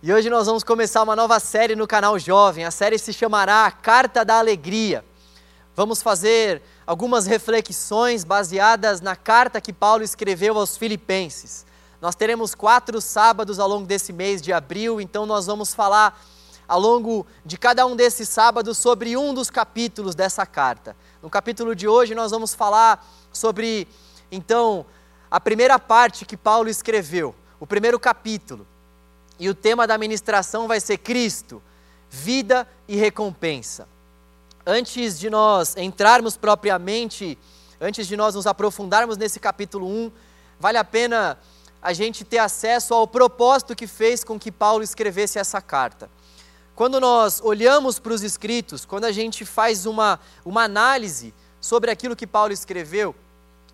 E hoje nós vamos começar uma nova série no canal Jovem. A série se chamará Carta da Alegria. Vamos fazer algumas reflexões baseadas na carta que Paulo escreveu aos Filipenses. Nós teremos quatro sábados ao longo desse mês de abril, então nós vamos falar ao longo de cada um desses sábados sobre um dos capítulos dessa carta. No capítulo de hoje nós vamos falar sobre, então, a primeira parte que Paulo escreveu, o primeiro capítulo. E o tema da ministração vai ser Cristo, vida e recompensa. Antes de nós entrarmos propriamente, antes de nós nos aprofundarmos nesse capítulo 1, vale a pena a gente ter acesso ao propósito que fez com que Paulo escrevesse essa carta. Quando nós olhamos para os escritos, quando a gente faz uma, uma análise sobre aquilo que Paulo escreveu,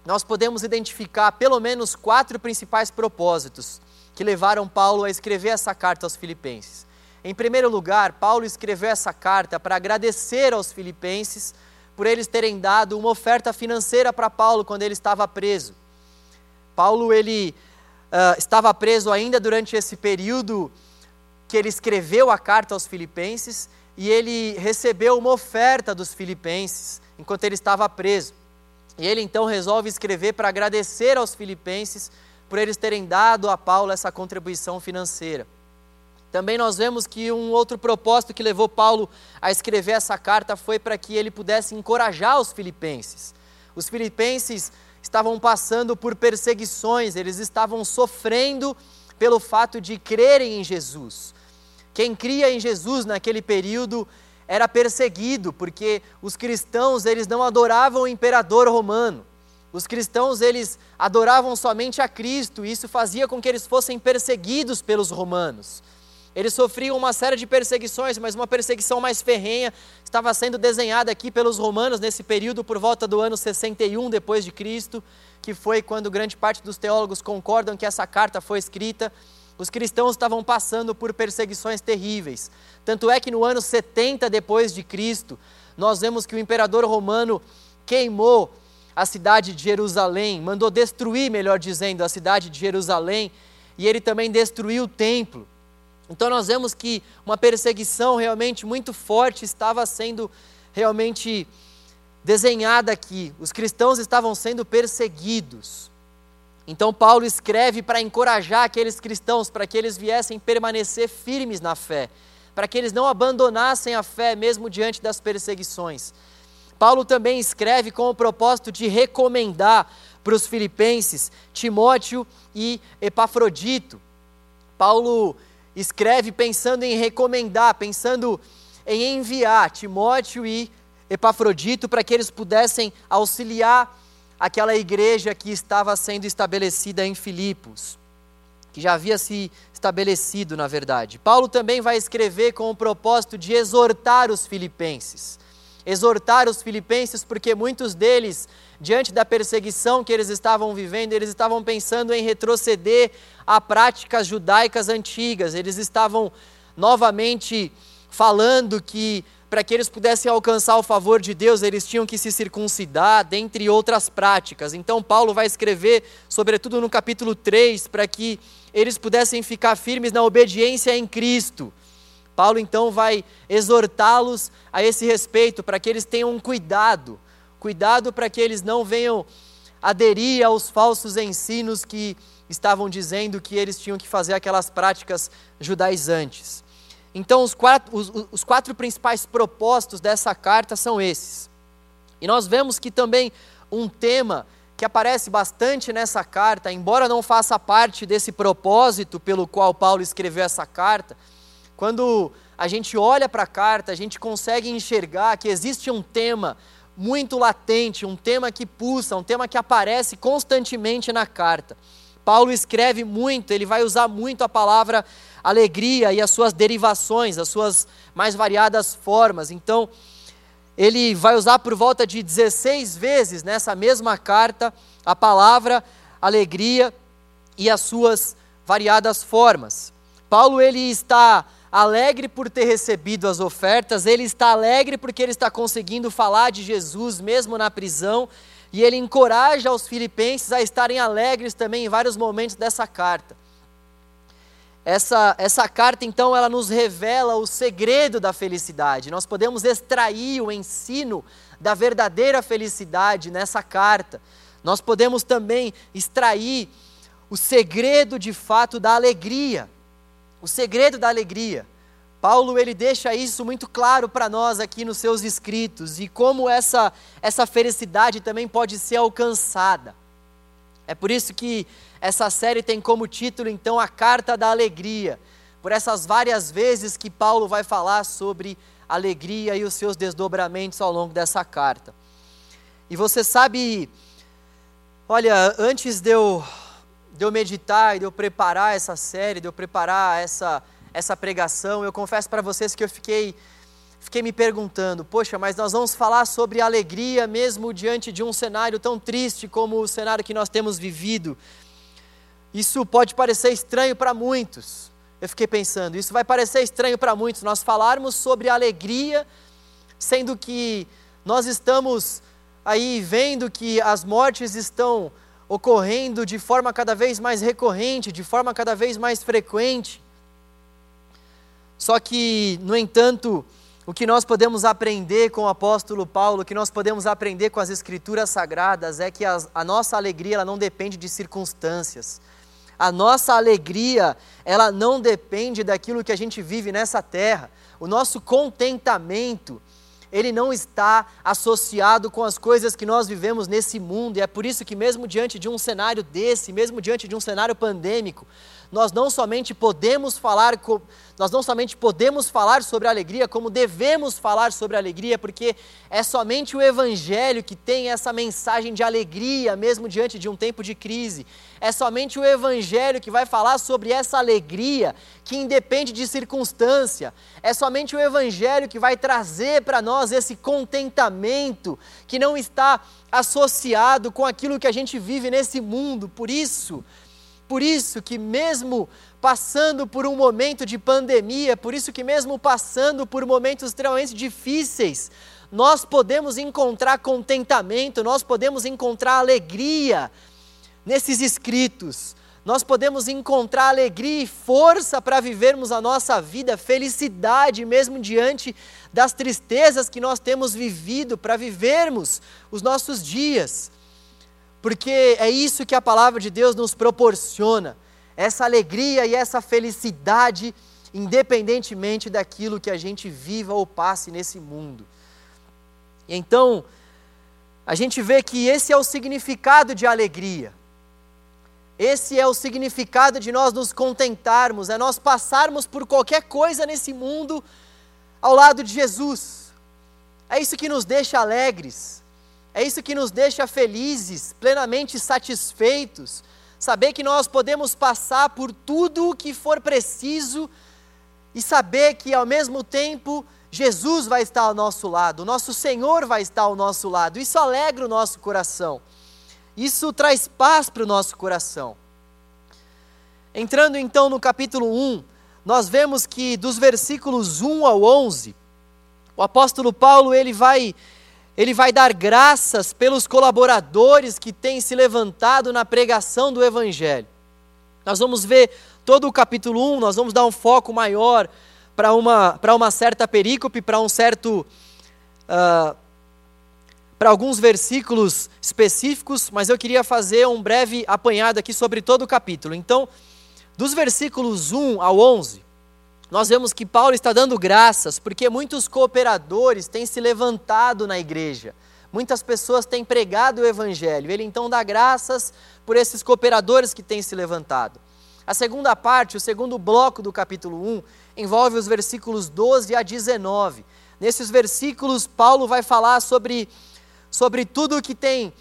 nós podemos identificar pelo menos quatro principais propósitos que levaram Paulo a escrever essa carta aos Filipenses. Em primeiro lugar, Paulo escreveu essa carta para agradecer aos Filipenses por eles terem dado uma oferta financeira para Paulo quando ele estava preso. Paulo ele uh, estava preso ainda durante esse período que ele escreveu a carta aos Filipenses e ele recebeu uma oferta dos Filipenses enquanto ele estava preso. E ele então resolve escrever para agradecer aos Filipenses por eles terem dado a Paulo essa contribuição financeira. Também nós vemos que um outro propósito que levou Paulo a escrever essa carta foi para que ele pudesse encorajar os filipenses. Os filipenses estavam passando por perseguições, eles estavam sofrendo pelo fato de crerem em Jesus. Quem cria em Jesus naquele período era perseguido, porque os cristãos eles não adoravam o imperador romano. Os cristãos eles adoravam somente a Cristo, e isso fazia com que eles fossem perseguidos pelos romanos. Eles sofriam uma série de perseguições, mas uma perseguição mais ferrenha estava sendo desenhada aqui pelos romanos nesse período por volta do ano 61 depois de Cristo, que foi quando grande parte dos teólogos concordam que essa carta foi escrita. Os cristãos estavam passando por perseguições terríveis. Tanto é que no ano 70 depois de Cristo, nós vemos que o imperador romano queimou a cidade de Jerusalém, mandou destruir, melhor dizendo, a cidade de Jerusalém, e ele também destruiu o templo. Então nós vemos que uma perseguição realmente muito forte estava sendo realmente desenhada aqui. Os cristãos estavam sendo perseguidos. Então Paulo escreve para encorajar aqueles cristãos, para que eles viessem permanecer firmes na fé, para que eles não abandonassem a fé mesmo diante das perseguições. Paulo também escreve com o propósito de recomendar para os filipenses Timóteo e Epafrodito. Paulo escreve pensando em recomendar, pensando em enviar Timóteo e Epafrodito para que eles pudessem auxiliar aquela igreja que estava sendo estabelecida em Filipos, que já havia se estabelecido, na verdade. Paulo também vai escrever com o propósito de exortar os filipenses exortar os filipenses, porque muitos deles, diante da perseguição que eles estavam vivendo, eles estavam pensando em retroceder a práticas judaicas antigas, eles estavam novamente falando que para que eles pudessem alcançar o favor de Deus, eles tinham que se circuncidar, dentre outras práticas. Então, Paulo vai escrever, sobretudo no capítulo 3, para que eles pudessem ficar firmes na obediência em Cristo Paulo então vai exortá-los a esse respeito, para que eles tenham cuidado, cuidado para que eles não venham aderir aos falsos ensinos que estavam dizendo que eles tinham que fazer aquelas práticas judaizantes. Então, os quatro, os, os quatro principais propósitos dessa carta são esses. E nós vemos que também um tema que aparece bastante nessa carta, embora não faça parte desse propósito pelo qual Paulo escreveu essa carta, quando a gente olha para a carta, a gente consegue enxergar que existe um tema muito latente, um tema que pulsa, um tema que aparece constantemente na carta. Paulo escreve muito, ele vai usar muito a palavra alegria e as suas derivações, as suas mais variadas formas. Então, ele vai usar por volta de 16 vezes nessa mesma carta a palavra alegria e as suas variadas formas. Paulo ele está alegre por ter recebido as ofertas, ele está alegre porque ele está conseguindo falar de Jesus mesmo na prisão, e ele encoraja os filipenses a estarem alegres também em vários momentos dessa carta. essa, essa carta, então, ela nos revela o segredo da felicidade. Nós podemos extrair o ensino da verdadeira felicidade nessa carta. Nós podemos também extrair o segredo de fato da alegria. O segredo da alegria. Paulo ele deixa isso muito claro para nós aqui nos seus escritos e como essa essa felicidade também pode ser alcançada. É por isso que essa série tem como título então a carta da alegria, por essas várias vezes que Paulo vai falar sobre alegria e os seus desdobramentos ao longo dessa carta. E você sabe, olha, antes de eu, de eu meditar e de eu preparar essa série, de eu preparar essa, essa pregação, eu confesso para vocês que eu fiquei, fiquei me perguntando: poxa, mas nós vamos falar sobre alegria mesmo diante de um cenário tão triste como o cenário que nós temos vivido. Isso pode parecer estranho para muitos eu fiquei pensando, isso vai parecer estranho para muitos, nós falarmos sobre alegria, sendo que nós estamos aí vendo que as mortes estão ocorrendo de forma cada vez mais recorrente, de forma cada vez mais frequente. Só que, no entanto, o que nós podemos aprender com o apóstolo Paulo, o que nós podemos aprender com as escrituras sagradas é que a, a nossa alegria ela não depende de circunstâncias. A nossa alegria, ela não depende daquilo que a gente vive nessa terra. O nosso contentamento, ele não está associado com as coisas que nós vivemos nesse mundo, e é por isso que, mesmo diante de um cenário desse, mesmo diante de um cenário pandêmico, nós não somente podemos falar, nós não somente podemos falar sobre alegria, como devemos falar sobre alegria, porque é somente o evangelho que tem essa mensagem de alegria mesmo diante de um tempo de crise. É somente o evangelho que vai falar sobre essa alegria que independe de circunstância. É somente o evangelho que vai trazer para nós esse contentamento que não está associado com aquilo que a gente vive nesse mundo. Por isso, por isso que mesmo passando por um momento de pandemia, por isso que mesmo passando por momentos extremamente difíceis, nós podemos encontrar contentamento, nós podemos encontrar alegria nesses escritos. Nós podemos encontrar alegria e força para vivermos a nossa vida, felicidade mesmo diante das tristezas que nós temos vivido, para vivermos os nossos dias porque é isso que a palavra de Deus nos proporciona, essa alegria e essa felicidade, independentemente daquilo que a gente viva ou passe nesse mundo. E então, a gente vê que esse é o significado de alegria. Esse é o significado de nós nos contentarmos, é nós passarmos por qualquer coisa nesse mundo ao lado de Jesus. É isso que nos deixa alegres. É isso que nos deixa felizes, plenamente satisfeitos, saber que nós podemos passar por tudo o que for preciso e saber que ao mesmo tempo Jesus vai estar ao nosso lado, o nosso Senhor vai estar ao nosso lado. Isso alegra o nosso coração. Isso traz paz para o nosso coração. Entrando então no capítulo 1, nós vemos que dos versículos 1 ao 11, o apóstolo Paulo ele vai ele vai dar graças pelos colaboradores que têm se levantado na pregação do Evangelho. Nós vamos ver todo o capítulo 1, nós vamos dar um foco maior para uma, uma certa perícope, para um certo. Uh, para alguns versículos específicos, mas eu queria fazer um breve apanhado aqui sobre todo o capítulo. Então, dos versículos 1 ao 11, nós vemos que Paulo está dando graças porque muitos cooperadores têm se levantado na igreja. Muitas pessoas têm pregado o evangelho. Ele então dá graças por esses cooperadores que têm se levantado. A segunda parte, o segundo bloco do capítulo 1, envolve os versículos 12 a 19. Nesses versículos, Paulo vai falar sobre, sobre tudo o que tem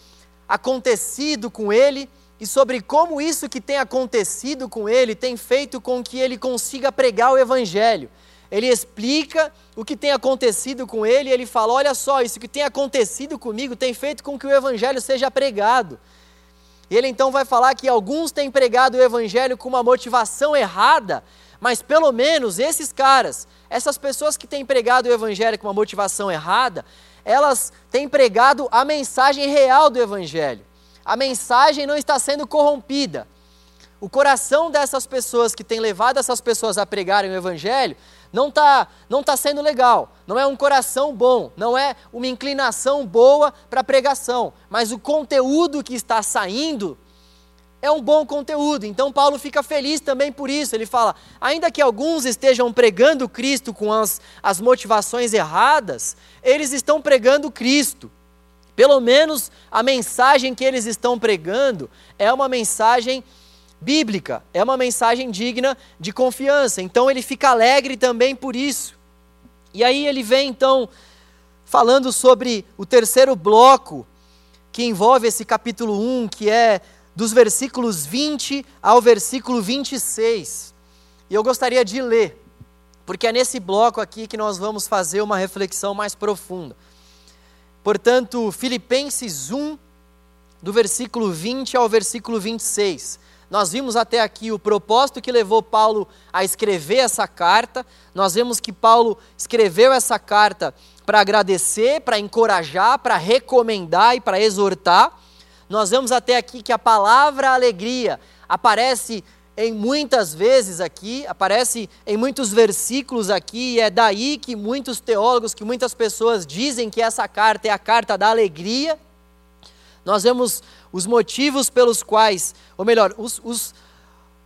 acontecido com ele e sobre como isso que tem acontecido com ele tem feito com que ele consiga pregar o Evangelho. Ele explica o que tem acontecido com ele e ele fala: Olha só, isso que tem acontecido comigo tem feito com que o Evangelho seja pregado. E ele então vai falar que alguns têm pregado o Evangelho com uma motivação errada, mas pelo menos esses caras, essas pessoas que têm pregado o Evangelho com uma motivação errada, elas têm pregado a mensagem real do Evangelho a mensagem não está sendo corrompida. o coração dessas pessoas que tem levado essas pessoas a pregarem o Evangelho não está não tá sendo legal, não é um coração bom, não é uma inclinação boa para pregação, mas o conteúdo que está saindo é um bom conteúdo. Então Paulo fica feliz também por isso. Ele fala: ainda que alguns estejam pregando Cristo com as, as motivações erradas, eles estão pregando Cristo. Pelo menos a mensagem que eles estão pregando é uma mensagem bíblica, é uma mensagem digna de confiança. Então ele fica alegre também por isso. E aí ele vem então falando sobre o terceiro bloco que envolve esse capítulo 1, que é dos versículos 20 ao versículo 26. E eu gostaria de ler, porque é nesse bloco aqui que nós vamos fazer uma reflexão mais profunda. Portanto, Filipenses 1, do versículo 20 ao versículo 26. Nós vimos até aqui o propósito que levou Paulo a escrever essa carta. Nós vemos que Paulo escreveu essa carta para agradecer, para encorajar, para recomendar e para exortar. Nós vemos até aqui que a palavra alegria aparece em muitas vezes aqui, aparece em muitos versículos aqui, e é daí que muitos teólogos, que muitas pessoas dizem que essa carta é a carta da alegria. Nós vemos os motivos pelos quais, ou melhor, os, os,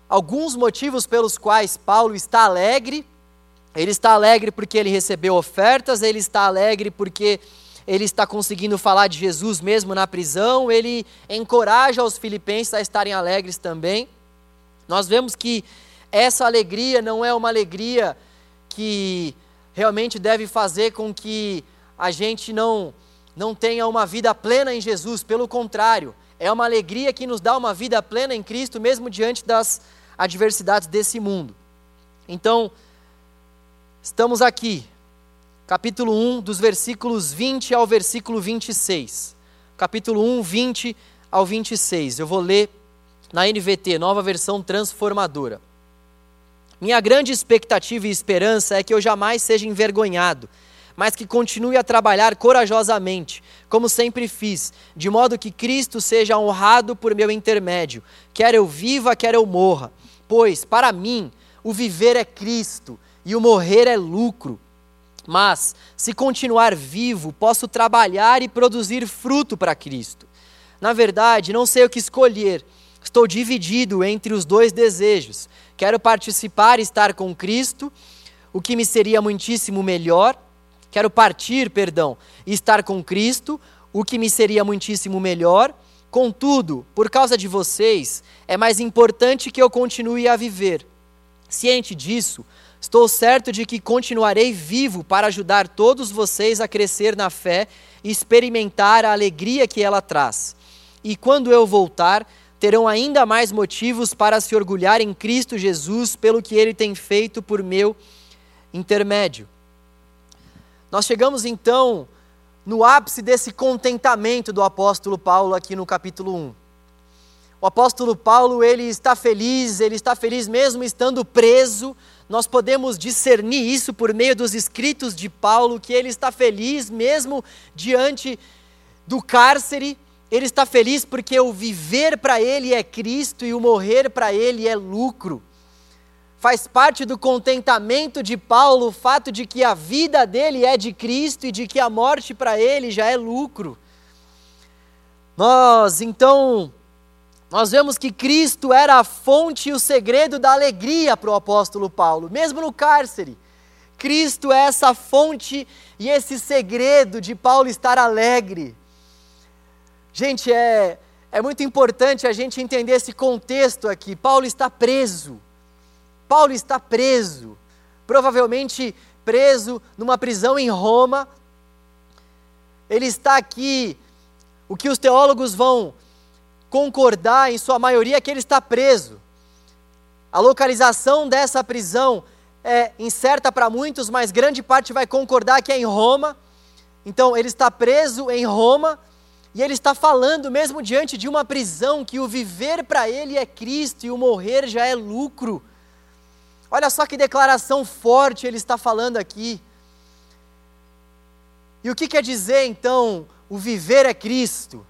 alguns motivos pelos quais Paulo está alegre. Ele está alegre porque ele recebeu ofertas, ele está alegre porque ele está conseguindo falar de Jesus mesmo na prisão, ele encoraja os filipenses a estarem alegres também. Nós vemos que essa alegria não é uma alegria que realmente deve fazer com que a gente não, não tenha uma vida plena em Jesus, pelo contrário, é uma alegria que nos dá uma vida plena em Cristo, mesmo diante das adversidades desse mundo. Então, estamos aqui capítulo 1, dos versículos 20 ao versículo 26. Capítulo 1, 20 ao 26. Eu vou ler na NVT, nova versão transformadora. Minha grande expectativa e esperança é que eu jamais seja envergonhado, mas que continue a trabalhar corajosamente, como sempre fiz, de modo que Cristo seja honrado por meu intermédio, quer eu viva, quer eu morra. Pois, para mim, o viver é Cristo e o morrer é lucro. Mas, se continuar vivo, posso trabalhar e produzir fruto para Cristo. Na verdade, não sei o que escolher. Estou dividido entre os dois desejos. Quero participar e estar com Cristo, o que me seria muitíssimo melhor. Quero partir, perdão, e estar com Cristo, o que me seria muitíssimo melhor. Contudo, por causa de vocês, é mais importante que eu continue a viver. Ciente disso, Estou certo de que continuarei vivo para ajudar todos vocês a crescer na fé e experimentar a alegria que ela traz. E quando eu voltar, terão ainda mais motivos para se orgulhar em Cristo Jesus pelo que ele tem feito por meu intermédio. Nós chegamos então no ápice desse contentamento do apóstolo Paulo aqui no capítulo 1. O apóstolo Paulo, ele está feliz, ele está feliz mesmo estando preso, nós podemos discernir isso por meio dos escritos de Paulo, que ele está feliz mesmo diante do cárcere, ele está feliz porque o viver para ele é Cristo e o morrer para ele é lucro. Faz parte do contentamento de Paulo o fato de que a vida dele é de Cristo e de que a morte para ele já é lucro. Nós, então, nós vemos que Cristo era a fonte e o segredo da alegria para o apóstolo Paulo, mesmo no cárcere. Cristo é essa fonte e esse segredo de Paulo estar alegre. Gente, é, é muito importante a gente entender esse contexto aqui. Paulo está preso. Paulo está preso. Provavelmente preso numa prisão em Roma. Ele está aqui. O que os teólogos vão concordar, em sua maioria, que ele está preso. A localização dessa prisão é incerta para muitos, mas grande parte vai concordar que é em Roma. Então, ele está preso em Roma e ele está falando, mesmo diante de uma prisão, que o viver para ele é Cristo e o morrer já é lucro. Olha só que declaração forte ele está falando aqui. E o que quer dizer então o viver é Cristo?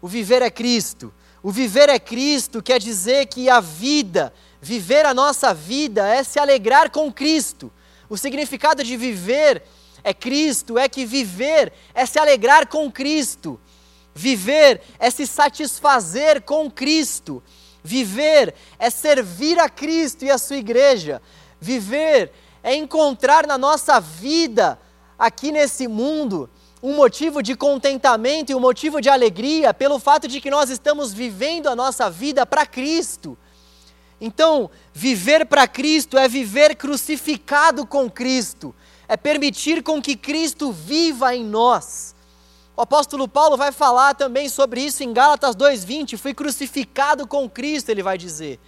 O viver é Cristo. O viver é Cristo quer dizer que a vida, viver a nossa vida é se alegrar com Cristo. O significado de viver é Cristo, é que viver é se alegrar com Cristo. Viver é se satisfazer com Cristo. Viver é servir a Cristo e a sua igreja. Viver é encontrar na nossa vida, aqui nesse mundo, um motivo de contentamento e um motivo de alegria pelo fato de que nós estamos vivendo a nossa vida para Cristo. Então, viver para Cristo é viver crucificado com Cristo, é permitir com que Cristo viva em nós. O apóstolo Paulo vai falar também sobre isso em Gálatas 2:20, fui crucificado com Cristo, ele vai dizer.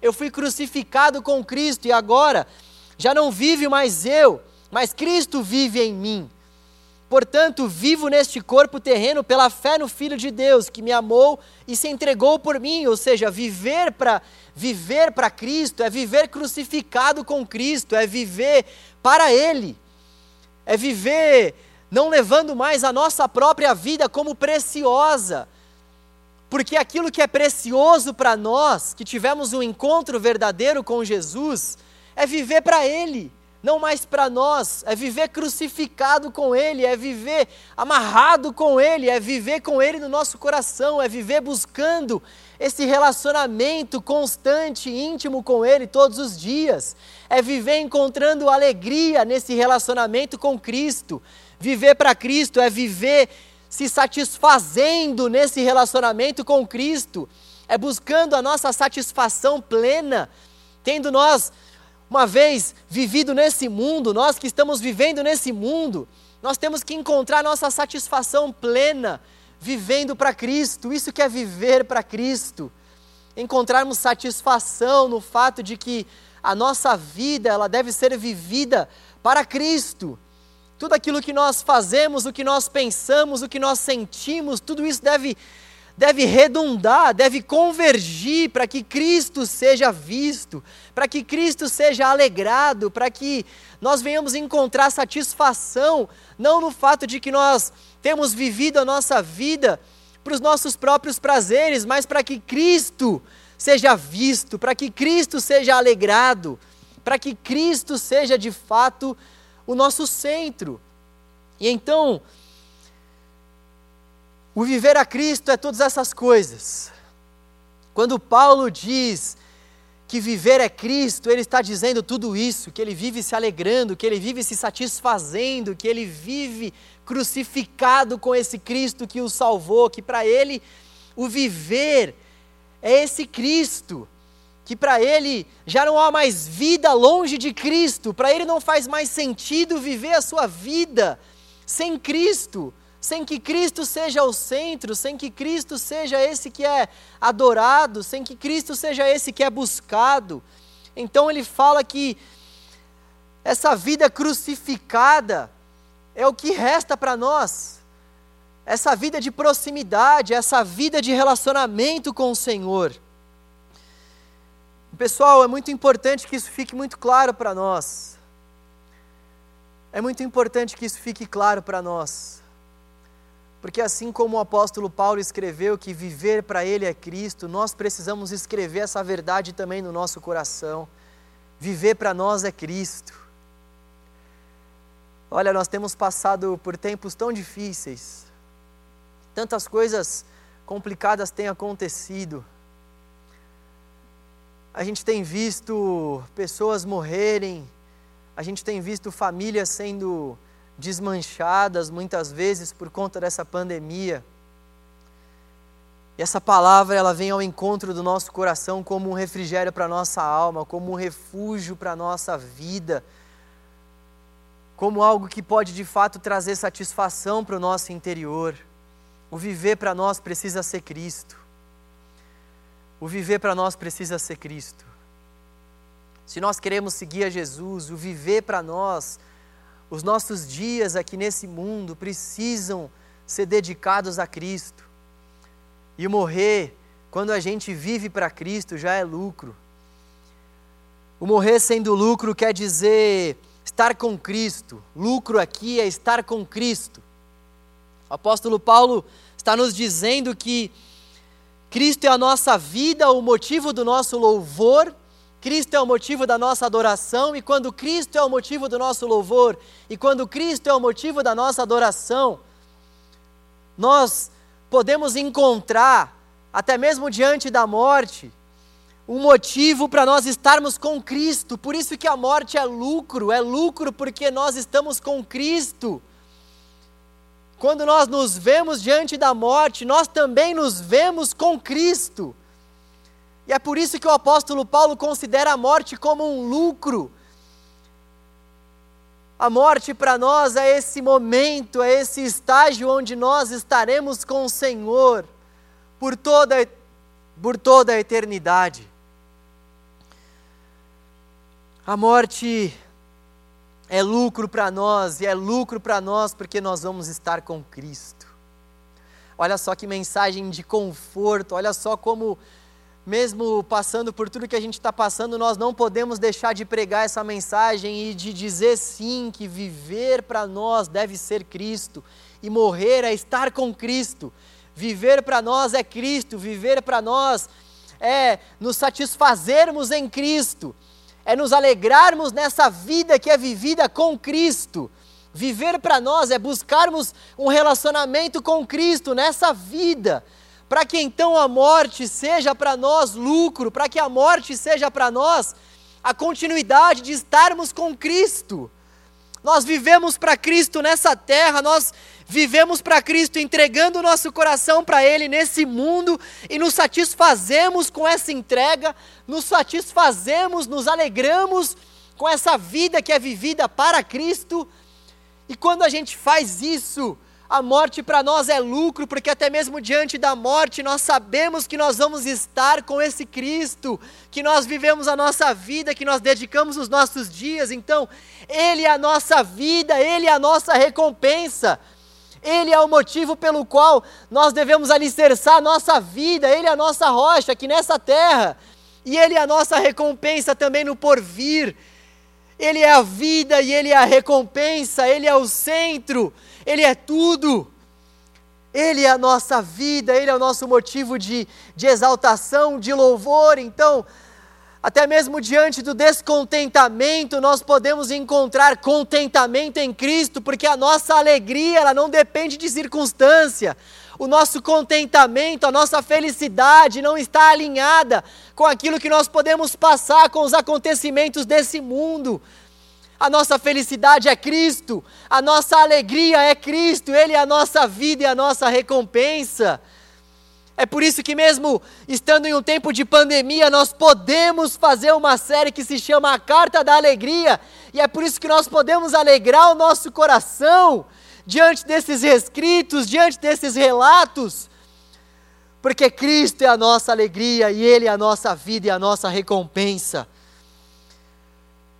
Eu fui crucificado com Cristo e agora já não vive mais eu, mas Cristo vive em mim. Portanto, vivo neste corpo terreno pela fé no Filho de Deus, que me amou e se entregou por mim, ou seja, viver para viver para Cristo é viver crucificado com Cristo, é viver para ele. É viver não levando mais a nossa própria vida como preciosa. Porque aquilo que é precioso para nós, que tivemos um encontro verdadeiro com Jesus, é viver para ele não mais para nós, é viver crucificado com Ele, é viver amarrado com Ele, é viver com Ele no nosso coração, é viver buscando esse relacionamento constante, íntimo com Ele todos os dias, é viver encontrando alegria nesse relacionamento com Cristo. Viver para Cristo é viver se satisfazendo nesse relacionamento com Cristo, é buscando a nossa satisfação plena, tendo nós uma vez vivido nesse mundo, nós que estamos vivendo nesse mundo, nós temos que encontrar nossa satisfação plena vivendo para Cristo. Isso que é viver para Cristo. Encontrarmos satisfação no fato de que a nossa vida, ela deve ser vivida para Cristo. Tudo aquilo que nós fazemos, o que nós pensamos, o que nós sentimos, tudo isso deve deve redundar, deve convergir para que Cristo seja visto, para que Cristo seja alegrado, para que nós venhamos encontrar satisfação, não no fato de que nós temos vivido a nossa vida para os nossos próprios prazeres, mas para que Cristo seja visto, para que Cristo seja alegrado, para que Cristo seja de fato o nosso centro. E então, o viver a Cristo é todas essas coisas. Quando Paulo diz que viver é Cristo, ele está dizendo tudo isso, que ele vive se alegrando, que ele vive se satisfazendo, que ele vive crucificado com esse Cristo que o salvou, que para ele o viver é esse Cristo, que para ele já não há mais vida longe de Cristo, para ele não faz mais sentido viver a sua vida sem Cristo sem que Cristo seja o centro, sem que Cristo seja esse que é adorado, sem que Cristo seja esse que é buscado. Então ele fala que essa vida crucificada é o que resta para nós. Essa vida de proximidade, essa vida de relacionamento com o Senhor. Pessoal, é muito importante que isso fique muito claro para nós. É muito importante que isso fique claro para nós. Porque assim como o apóstolo Paulo escreveu que viver para ele é Cristo, nós precisamos escrever essa verdade também no nosso coração. Viver para nós é Cristo. Olha, nós temos passado por tempos tão difíceis, tantas coisas complicadas têm acontecido. A gente tem visto pessoas morrerem, a gente tem visto famílias sendo desmanchadas muitas vezes por conta dessa pandemia. E essa palavra ela vem ao encontro do nosso coração como um refrigério para a nossa alma, como um refúgio para a nossa vida, como algo que pode de fato trazer satisfação para o nosso interior. O viver para nós precisa ser Cristo. O viver para nós precisa ser Cristo. Se nós queremos seguir a Jesus, o viver para nós os nossos dias aqui nesse mundo precisam ser dedicados a Cristo. E morrer, quando a gente vive para Cristo, já é lucro. O morrer sendo lucro quer dizer estar com Cristo. Lucro aqui é estar com Cristo. O apóstolo Paulo está nos dizendo que Cristo é a nossa vida, o motivo do nosso louvor. Cristo é o motivo da nossa adoração, e quando Cristo é o motivo do nosso louvor, e quando Cristo é o motivo da nossa adoração, nós podemos encontrar, até mesmo diante da morte, um motivo para nós estarmos com Cristo. Por isso que a morte é lucro, é lucro porque nós estamos com Cristo. Quando nós nos vemos diante da morte, nós também nos vemos com Cristo. E é por isso que o apóstolo Paulo considera a morte como um lucro. A morte para nós é esse momento, é esse estágio onde nós estaremos com o Senhor por toda, por toda a eternidade. A morte é lucro para nós, e é lucro para nós porque nós vamos estar com Cristo. Olha só que mensagem de conforto, olha só como, mesmo passando por tudo que a gente está passando, nós não podemos deixar de pregar essa mensagem e de dizer sim que viver para nós deve ser Cristo, e morrer é estar com Cristo. Viver para nós é Cristo, viver para nós é nos satisfazermos em Cristo é nos alegrarmos nessa vida que é vivida com Cristo. Viver para nós é buscarmos um relacionamento com Cristo nessa vida, para que então a morte seja para nós lucro, para que a morte seja para nós a continuidade de estarmos com Cristo. Nós vivemos para Cristo nessa terra, nós vivemos para Cristo entregando o nosso coração para Ele nesse mundo e nos satisfazemos com essa entrega, nos satisfazemos, nos alegramos com essa vida que é vivida para Cristo. E quando a gente faz isso, a morte para nós é lucro, porque até mesmo diante da morte nós sabemos que nós vamos estar com esse Cristo, que nós vivemos a nossa vida, que nós dedicamos os nossos dias. Então, Ele é a nossa vida, Ele é a nossa recompensa. Ele é o motivo pelo qual nós devemos alicerçar a nossa vida, Ele é a nossa rocha aqui nessa terra, e Ele é a nossa recompensa também no porvir. Ele é a vida e Ele é a recompensa, Ele é o centro, Ele é tudo. Ele é a nossa vida, Ele é o nosso motivo de, de exaltação, de louvor. Então, até mesmo diante do descontentamento, nós podemos encontrar contentamento em Cristo, porque a nossa alegria, ela não depende de circunstância. O nosso contentamento, a nossa felicidade não está alinhada com aquilo que nós podemos passar com os acontecimentos desse mundo. A nossa felicidade é Cristo, a nossa alegria é Cristo, Ele é a nossa vida e a nossa recompensa. É por isso que, mesmo estando em um tempo de pandemia, nós podemos fazer uma série que se chama A Carta da Alegria, e é por isso que nós podemos alegrar o nosso coração diante desses escritos, diante desses relatos, porque Cristo é a nossa alegria e Ele é a nossa vida e a nossa recompensa.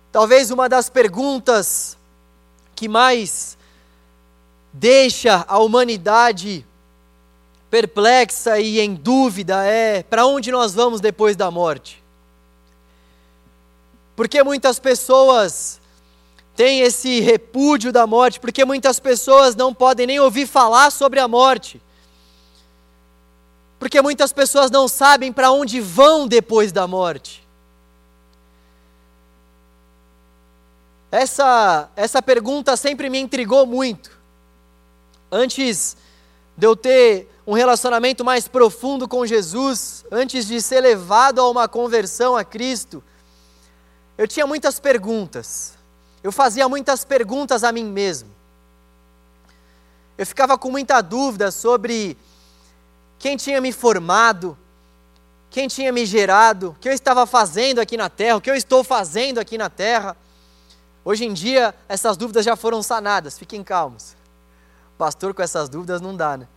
Talvez uma das perguntas que mais deixa a humanidade perplexa e em dúvida é: para onde nós vamos depois da morte? Porque muitas pessoas têm esse repúdio da morte, porque muitas pessoas não podem nem ouvir falar sobre a morte. Porque muitas pessoas não sabem para onde vão depois da morte. Essa, essa pergunta sempre me intrigou muito. Antes de eu ter um relacionamento mais profundo com Jesus, antes de ser levado a uma conversão a Cristo, eu tinha muitas perguntas. Eu fazia muitas perguntas a mim mesmo. Eu ficava com muita dúvida sobre quem tinha me formado, quem tinha me gerado, o que eu estava fazendo aqui na terra, o que eu estou fazendo aqui na terra. Hoje em dia, essas dúvidas já foram sanadas, fiquem calmos. Pastor, com essas dúvidas não dá, né?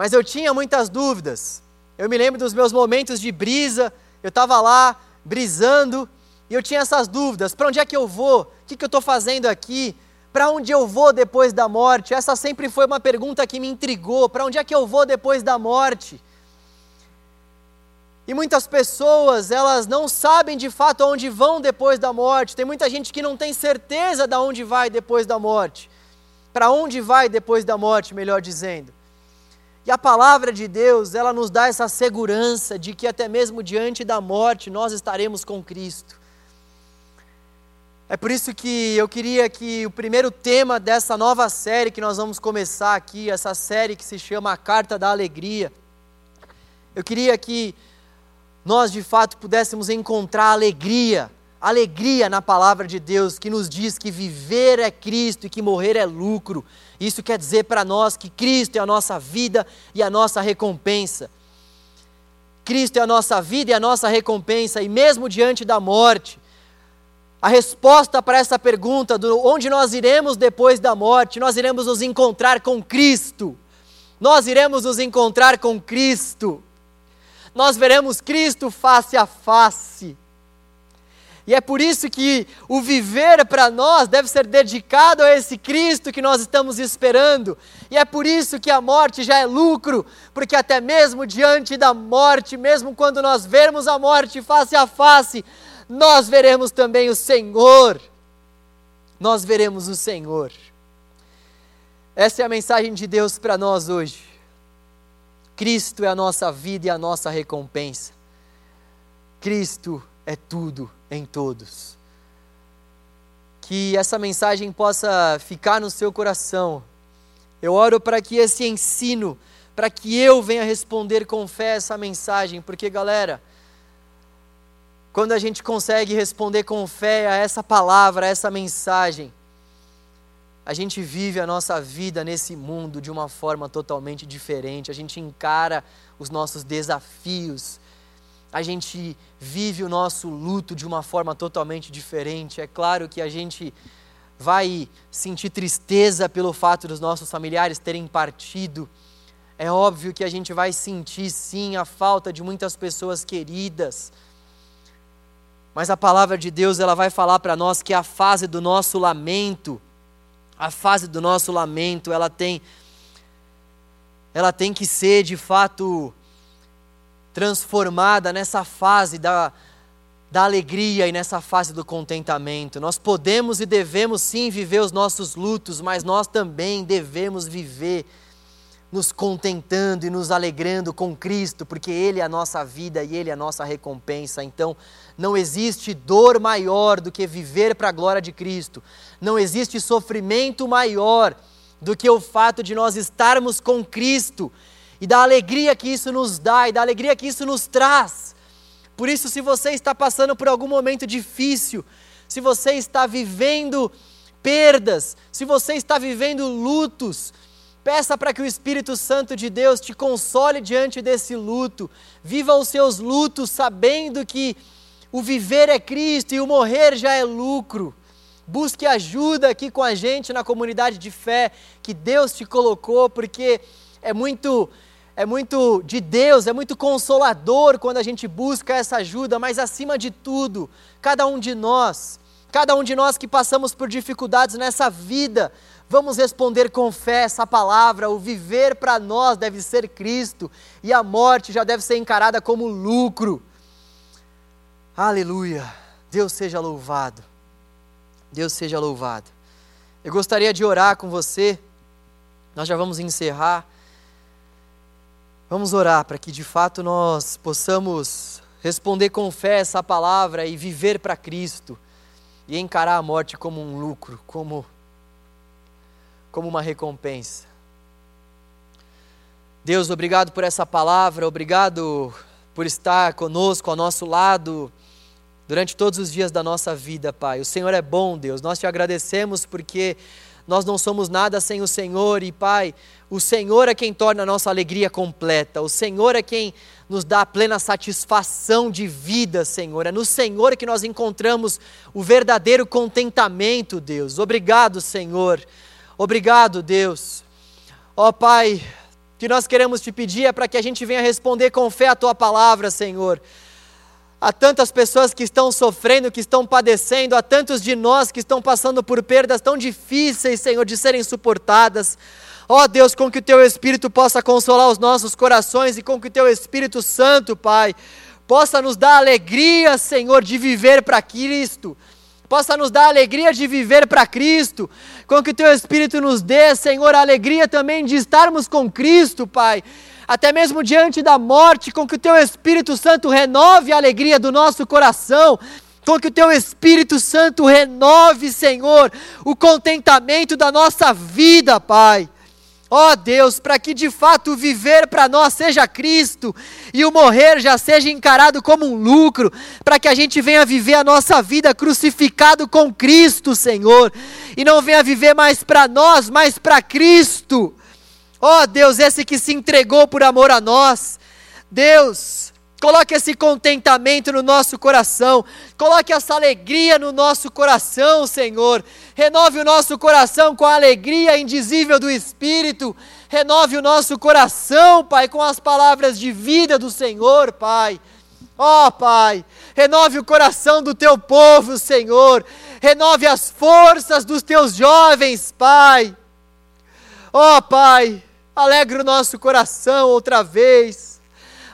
Mas eu tinha muitas dúvidas. Eu me lembro dos meus momentos de brisa, eu estava lá brisando e eu tinha essas dúvidas: para onde é que eu vou? O que, que eu estou fazendo aqui? Para onde eu vou depois da morte? Essa sempre foi uma pergunta que me intrigou: para onde é que eu vou depois da morte? E muitas pessoas, elas não sabem de fato aonde vão depois da morte. Tem muita gente que não tem certeza de onde vai depois da morte. Para onde vai depois da morte, melhor dizendo. E a palavra de Deus, ela nos dá essa segurança de que até mesmo diante da morte nós estaremos com Cristo. É por isso que eu queria que o primeiro tema dessa nova série que nós vamos começar aqui, essa série que se chama A Carta da Alegria, eu queria que nós de fato pudéssemos encontrar alegria, alegria na palavra de Deus que nos diz que viver é Cristo e que morrer é lucro. Isso quer dizer para nós que Cristo é a nossa vida e a nossa recompensa. Cristo é a nossa vida e a nossa recompensa, e mesmo diante da morte, a resposta para essa pergunta, do onde nós iremos depois da morte, nós iremos nos encontrar com Cristo. Nós iremos nos encontrar com Cristo. Nós veremos Cristo face a face. E é por isso que o viver para nós deve ser dedicado a esse Cristo que nós estamos esperando. E é por isso que a morte já é lucro, porque até mesmo diante da morte, mesmo quando nós vermos a morte face a face, nós veremos também o Senhor. Nós veremos o Senhor. Essa é a mensagem de Deus para nós hoje. Cristo é a nossa vida e a nossa recompensa. Cristo é tudo em todos. Que essa mensagem possa ficar no seu coração. Eu oro para que esse ensino, para que eu venha responder com fé essa mensagem, porque galera, quando a gente consegue responder com fé a essa palavra, a essa mensagem, a gente vive a nossa vida nesse mundo de uma forma totalmente diferente, a gente encara os nossos desafios, a gente vive o nosso luto de uma forma totalmente diferente. É claro que a gente vai sentir tristeza pelo fato dos nossos familiares terem partido. É óbvio que a gente vai sentir sim a falta de muitas pessoas queridas. Mas a palavra de Deus, ela vai falar para nós que a fase do nosso lamento, a fase do nosso lamento, ela tem ela tem que ser de fato transformada nessa fase da, da alegria e nessa fase do contentamento. Nós podemos e devemos sim viver os nossos lutos, mas nós também devemos viver nos contentando e nos alegrando com Cristo, porque Ele é a nossa vida e Ele é a nossa recompensa. Então, não existe dor maior do que viver para a glória de Cristo, não existe sofrimento maior do que o fato de nós estarmos com Cristo e da alegria que isso nos dá e da alegria que isso nos traz. Por isso, se você está passando por algum momento difícil, se você está vivendo perdas, se você está vivendo lutos, Peça para que o Espírito Santo de Deus te console diante desse luto. Viva os seus lutos sabendo que o viver é Cristo e o morrer já é lucro. Busque ajuda aqui com a gente na comunidade de fé que Deus te colocou, porque é muito é muito de Deus, é muito consolador quando a gente busca essa ajuda, mas acima de tudo, cada um de nós, cada um de nós que passamos por dificuldades nessa vida, Vamos responder com fé essa palavra. O viver para nós deve ser Cristo e a morte já deve ser encarada como lucro. Aleluia. Deus seja louvado. Deus seja louvado. Eu gostaria de orar com você. Nós já vamos encerrar. Vamos orar para que de fato nós possamos responder com fé essa palavra e viver para Cristo e encarar a morte como um lucro, como como uma recompensa. Deus, obrigado por essa palavra, obrigado por estar conosco, ao nosso lado, durante todos os dias da nossa vida, Pai. O Senhor é bom, Deus. Nós te agradecemos porque nós não somos nada sem o Senhor e, Pai, o Senhor é quem torna a nossa alegria completa. O Senhor é quem nos dá plena satisfação de vida, Senhor. É no Senhor que nós encontramos o verdadeiro contentamento, Deus. Obrigado, Senhor. Obrigado, Deus. Ó oh, Pai, o que nós queremos te pedir é para que a gente venha responder com fé a tua palavra, Senhor. Há tantas pessoas que estão sofrendo, que estão padecendo, há tantos de nós que estão passando por perdas tão difíceis, Senhor, de serem suportadas. Ó oh, Deus, com que o teu Espírito possa consolar os nossos corações e com que o teu Espírito Santo, Pai, possa nos dar alegria, Senhor, de viver para Cristo possa nos dar alegria de viver para Cristo, com que o Teu Espírito nos dê, Senhor, a alegria também de estarmos com Cristo, Pai. Até mesmo diante da morte, com que o Teu Espírito Santo renove a alegria do nosso coração, com que o Teu Espírito Santo renove, Senhor, o contentamento da nossa vida, Pai. Ó oh Deus, para que de fato viver para nós seja Cristo e o morrer já seja encarado como um lucro, para que a gente venha viver a nossa vida crucificado com Cristo, Senhor, e não venha viver mais para nós, mas para Cristo. Ó oh Deus, esse que se entregou por amor a nós. Deus, Coloque esse contentamento no nosso coração. Coloque essa alegria no nosso coração, Senhor. Renove o nosso coração com a alegria indizível do Espírito. Renove o nosso coração, Pai, com as palavras de vida do Senhor, Pai. Ó oh, Pai, renove o coração do teu povo, Senhor. Renove as forças dos teus jovens, Pai. Ó oh, Pai, alegre o nosso coração outra vez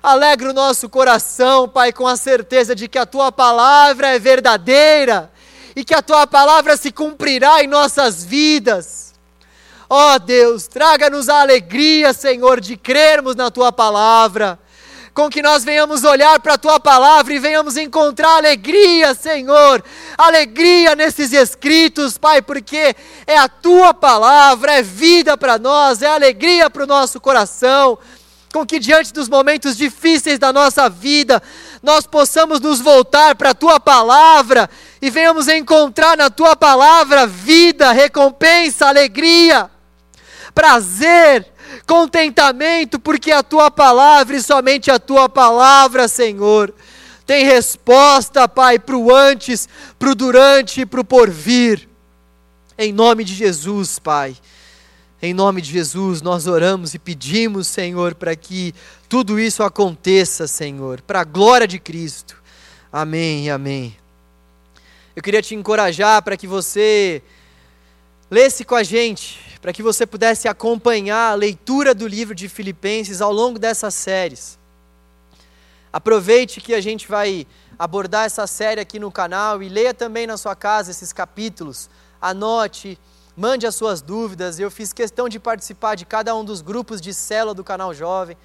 Alegra o nosso coração, Pai, com a certeza de que a tua palavra é verdadeira e que a tua palavra se cumprirá em nossas vidas. Ó oh, Deus, traga-nos a alegria, Senhor, de crermos na tua palavra com que nós venhamos olhar para a tua palavra e venhamos encontrar alegria, Senhor, alegria nesses escritos, Pai, porque é a tua palavra, é vida para nós, é alegria para o nosso coração. Com que diante dos momentos difíceis da nossa vida, nós possamos nos voltar para a tua palavra e venhamos encontrar na tua palavra vida, recompensa, alegria, prazer, contentamento, porque a tua palavra e somente a tua palavra, Senhor, tem resposta, Pai, para o antes, para o durante e para o porvir. Em nome de Jesus, Pai. Em nome de Jesus, nós oramos e pedimos, Senhor, para que tudo isso aconteça, Senhor, para a glória de Cristo. Amém amém. Eu queria te encorajar para que você lesse com a gente, para que você pudesse acompanhar a leitura do livro de Filipenses ao longo dessas séries. Aproveite que a gente vai abordar essa série aqui no canal e leia também na sua casa esses capítulos. Anote mande as suas dúvidas. Eu fiz questão de participar de cada um dos grupos de célula do canal Jovem.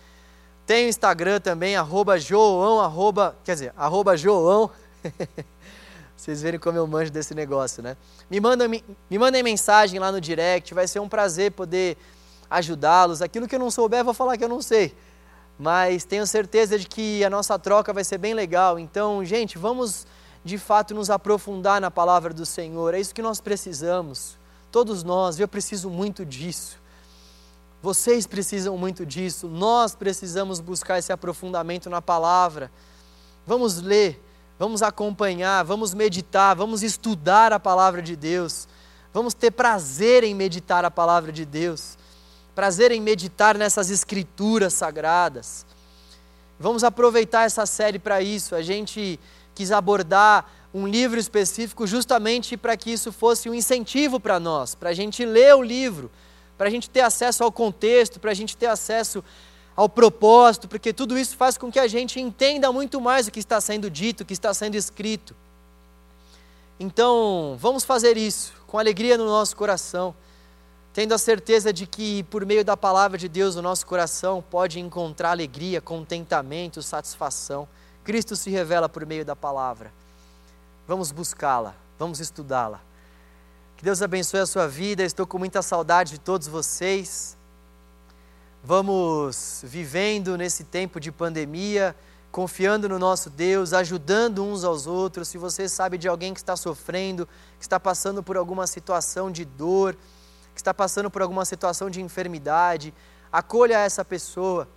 Tem o Instagram também, arroba João, arroba, quer dizer, arroba João. Vocês verem como eu manjo desse negócio, né? Me mandem, me, me mandem mensagem lá no direct, vai ser um prazer poder ajudá-los. Aquilo que eu não souber, vou falar que eu não sei. Mas tenho certeza de que a nossa troca vai ser bem legal. Então, gente, vamos de fato nos aprofundar na palavra do Senhor. É isso que nós precisamos. Todos nós, eu preciso muito disso. Vocês precisam muito disso. Nós precisamos buscar esse aprofundamento na palavra. Vamos ler, vamos acompanhar, vamos meditar, vamos estudar a palavra de Deus. Vamos ter prazer em meditar a palavra de Deus. Prazer em meditar nessas escrituras sagradas. Vamos aproveitar essa série para isso. A gente quis abordar um livro específico justamente para que isso fosse um incentivo para nós, para a gente ler o livro, para a gente ter acesso ao contexto, para a gente ter acesso ao propósito, porque tudo isso faz com que a gente entenda muito mais o que está sendo dito, o que está sendo escrito. Então, vamos fazer isso com alegria no nosso coração, tendo a certeza de que por meio da palavra de Deus o nosso coração pode encontrar alegria, contentamento, satisfação. Cristo se revela por meio da palavra. Vamos buscá-la, vamos estudá-la. Que Deus abençoe a sua vida. Estou com muita saudade de todos vocês. Vamos vivendo nesse tempo de pandemia, confiando no nosso Deus, ajudando uns aos outros. Se você sabe de alguém que está sofrendo, que está passando por alguma situação de dor, que está passando por alguma situação de enfermidade, acolha essa pessoa.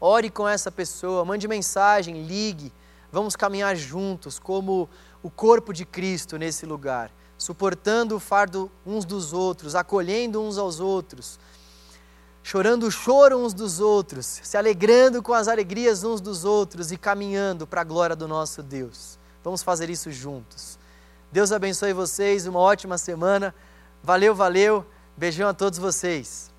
Ore com essa pessoa, mande mensagem, ligue. Vamos caminhar juntos como o corpo de Cristo nesse lugar, suportando o fardo uns dos outros, acolhendo uns aos outros, chorando o choro uns dos outros, se alegrando com as alegrias uns dos outros e caminhando para a glória do nosso Deus. Vamos fazer isso juntos. Deus abençoe vocês, uma ótima semana. Valeu, valeu. Beijão a todos vocês.